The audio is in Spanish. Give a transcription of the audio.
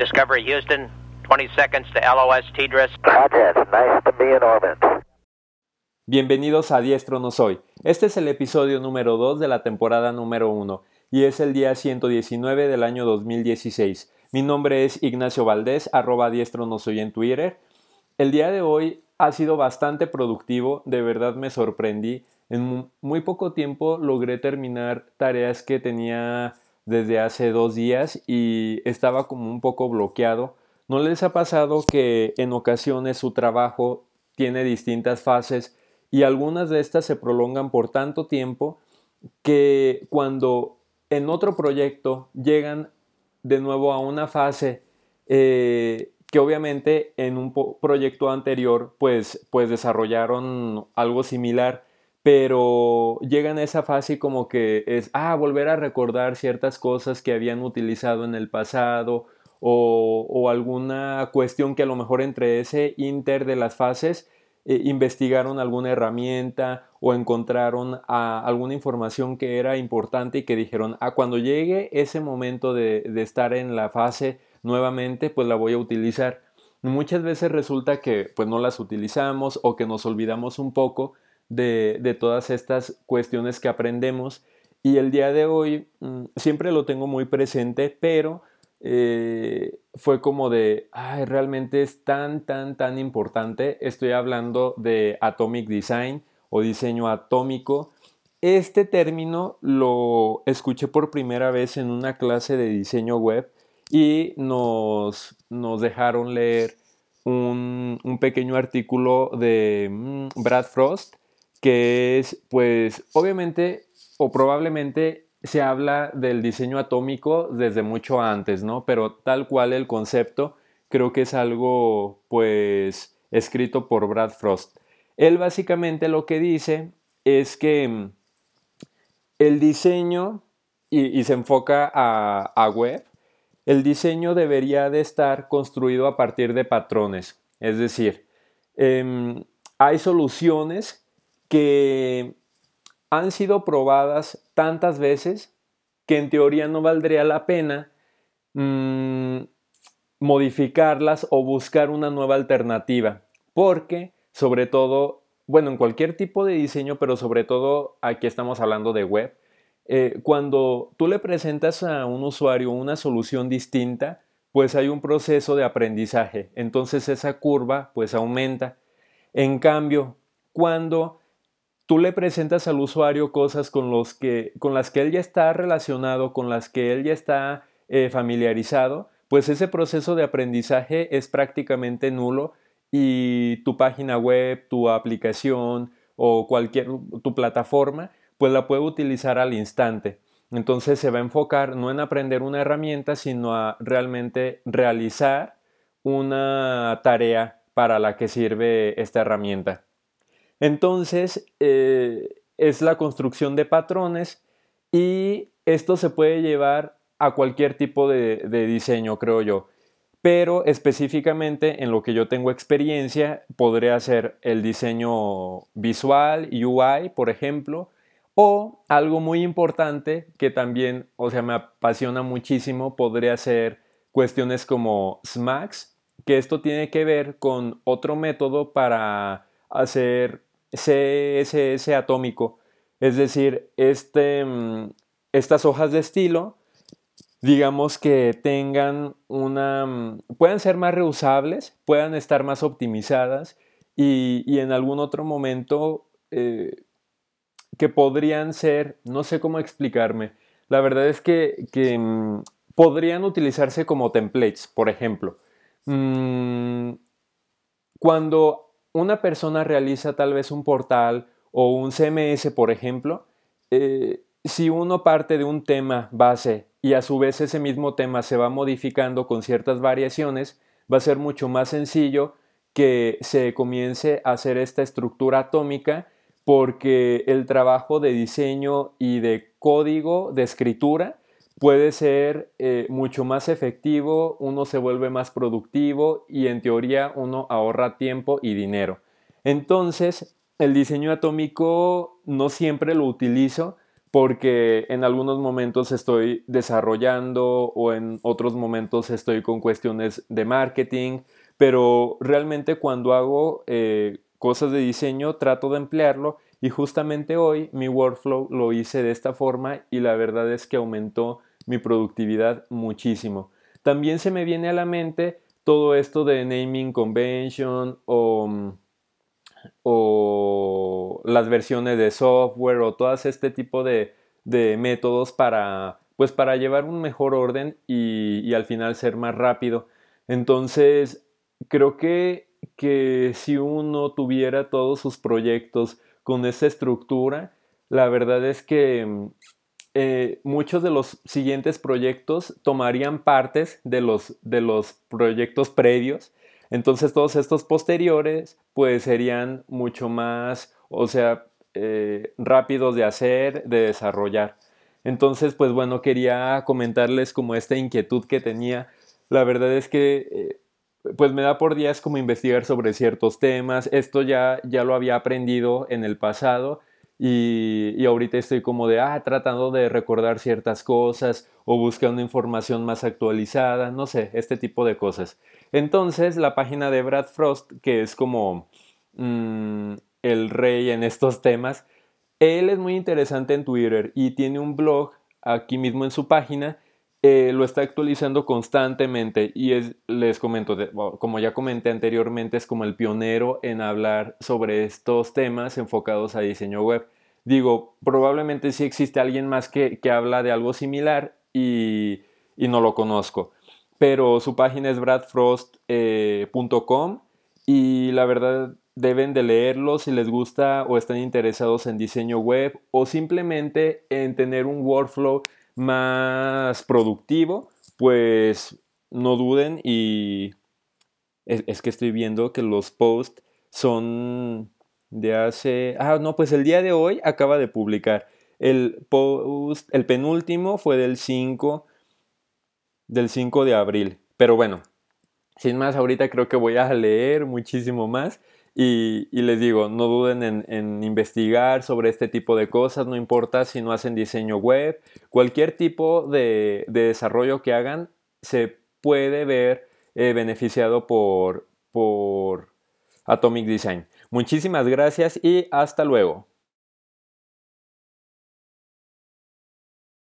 Discovery Houston, 20 seconds to LOS TDRIS. nice to be in orbit. Bienvenidos a Diestro No Soy. Este es el episodio número 2 de la temporada número 1 y es el día 119 del año 2016. Mi nombre es Ignacio Valdés, arroba Diestro No Soy en Twitter. El día de hoy ha sido bastante productivo, de verdad me sorprendí. En muy poco tiempo logré terminar tareas que tenía desde hace dos días y estaba como un poco bloqueado. ¿No les ha pasado que en ocasiones su trabajo tiene distintas fases y algunas de estas se prolongan por tanto tiempo que cuando en otro proyecto llegan de nuevo a una fase eh, que obviamente en un proyecto anterior pues, pues desarrollaron algo similar pero llegan a esa fase como que es, ah, volver a recordar ciertas cosas que habían utilizado en el pasado o, alguna cuestión que a lo mejor entre ese inter de las fases eh, investigaron alguna herramienta o encontraron alguna información que era importante y que dijeron, ah, cuando llegue ese momento de, de estar en la fase nuevamente, pues la voy a utilizar. Muchas veces resulta que pues no las utilizamos o que nos olvidamos un poco de, todas estas cuestiones que aprendemos. Y el día de hoy mm, siempre lo tengo muy presente, pero eh, fue como de, ay, realmente es tan, tan, tan importante. Estoy hablando de Atomic Design o diseño atómico. Este término lo escuché por primera vez en una clase de diseño web y nos, nos dejaron leer un, pequeño artículo de mm, Brad Frost que es, pues, obviamente o probablemente se habla del diseño atómico desde mucho antes, ¿no? Pero tal cual el concepto creo que es algo, pues, escrito por Brad Frost. Él básicamente lo que dice es que mm, el diseño, y, se enfoca a, web, el diseño debería de estar construido a partir de patrones. Es decir, em, hay soluciones que han sido probadas tantas veces que en teoría no valdría la pena mm, modificarlas o buscar una nueva alternativa. Porque, sobre todo, bueno, en cualquier tipo de diseño, pero sobre todo aquí estamos hablando de web, eh, cuando tú le presentas a un usuario una solución distinta, pues hay un proceso de aprendizaje. Entonces esa curva pues aumenta. En cambio, cuando tú le presentas al usuario cosas con, los que, con las que él ya está relacionado, con las que él ya está eh, familiarizado, pues ese proceso de aprendizaje es prácticamente nulo y tu página web, tu aplicación o cualquier tu plataforma, pues la puede utilizar al instante. Entonces se va a enfocar no en aprender una herramienta, sino a realmente realizar una tarea para la que sirve esta herramienta. Entonces, eh, es la construcción de patrones y esto se puede llevar a cualquier tipo de, diseño, creo yo. Pero específicamente en lo que yo tengo experiencia, podría ser el diseño visual, UI, por ejemplo, o algo muy importante que también, o sea, me apasiona muchísimo, podría ser cuestiones como SMAX, que esto tiene que ver con otro método para hacer CSS atómico, es decir, este, mm, estas hojas de estilo, digamos que tengan una, mm, puedan ser más reusables, puedan estar más optimizadas y, en algún otro momento eh, que podrían ser, no sé cómo explicarme, la verdad es que, mm, podrían utilizarse como templates, por ejemplo. cuando una persona realiza tal vez un portal o un CMS, por ejemplo, eh, si uno parte de un tema base y a su vez ese mismo tema se va modificando con ciertas variaciones, va a ser mucho más sencillo que se comience a hacer esta estructura atómica porque el trabajo de diseño y de código de escritura puede ser eh, mucho más efectivo, uno se vuelve más productivo y en teoría uno ahorra tiempo y dinero. Entonces, el diseño atómico no siempre lo utilizo porque en algunos momentos estoy desarrollando o en otros momentos estoy con cuestiones de marketing, pero realmente cuando hago eh, cosas de diseño trato de emplearlo y justamente hoy mi workflow lo hice de esta forma y la verdad es que aumentó mi productividad muchísimo. También se me viene a la mente todo esto de naming convention o, mm, o las versiones de software o todo este tipo de, métodos para, pues para llevar un mejor orden y, al final ser más rápido. Entonces, creo que, que si uno tuviera todos sus proyectos con esa estructura, la verdad es que mm, eh, muchos de los siguientes proyectos tomarían partes de los, de los proyectos previos. Entonces todos estos posteriores pues serían mucho más, o sea, eh, rápidos de hacer, de desarrollar. Entonces pues bueno, quería comentarles como esta inquietud que tenía. La verdad es que eh, pues me da por días como investigar sobre ciertos temas. Esto ya, ya lo había aprendido en el pasado y, ahorita estoy como de, ah, tratando de recordar ciertas cosas o buscando información más actualizada, no sé, este tipo de cosas. Entonces, la página de Brad Frost, que es como mm, el rey en estos temas, él es muy interesante en Twitter y tiene un blog aquí mismo en su página, eh, lo está actualizando constantemente y es, les comento, como ya comenté anteriormente, es como el pionero en hablar sobre estos temas enfocados a diseño web. Digo, probablemente sí existe alguien más que, habla de algo similar y, no lo conozco, pero su página es bradfrost.com eh, y la verdad deben de leerlo si les gusta o están interesados en diseño web o simplemente en tener un workflow más productivo, pues no duden y es, que estoy viendo que los posts son de hace... Ah, no, pues el día de hoy acaba de publicar. El post, el penúltimo fue del 5, del 5 de abril. Pero bueno, sin más, ahorita creo que voy a leer muchísimo más y, les digo, no duden en, investigar sobre este tipo de cosas, no importa si no hacen diseño web, cualquier tipo de, desarrollo que hagan se puede ver eh, beneficiado por, por Atomic Design. Muchísimas gracias y hasta luego.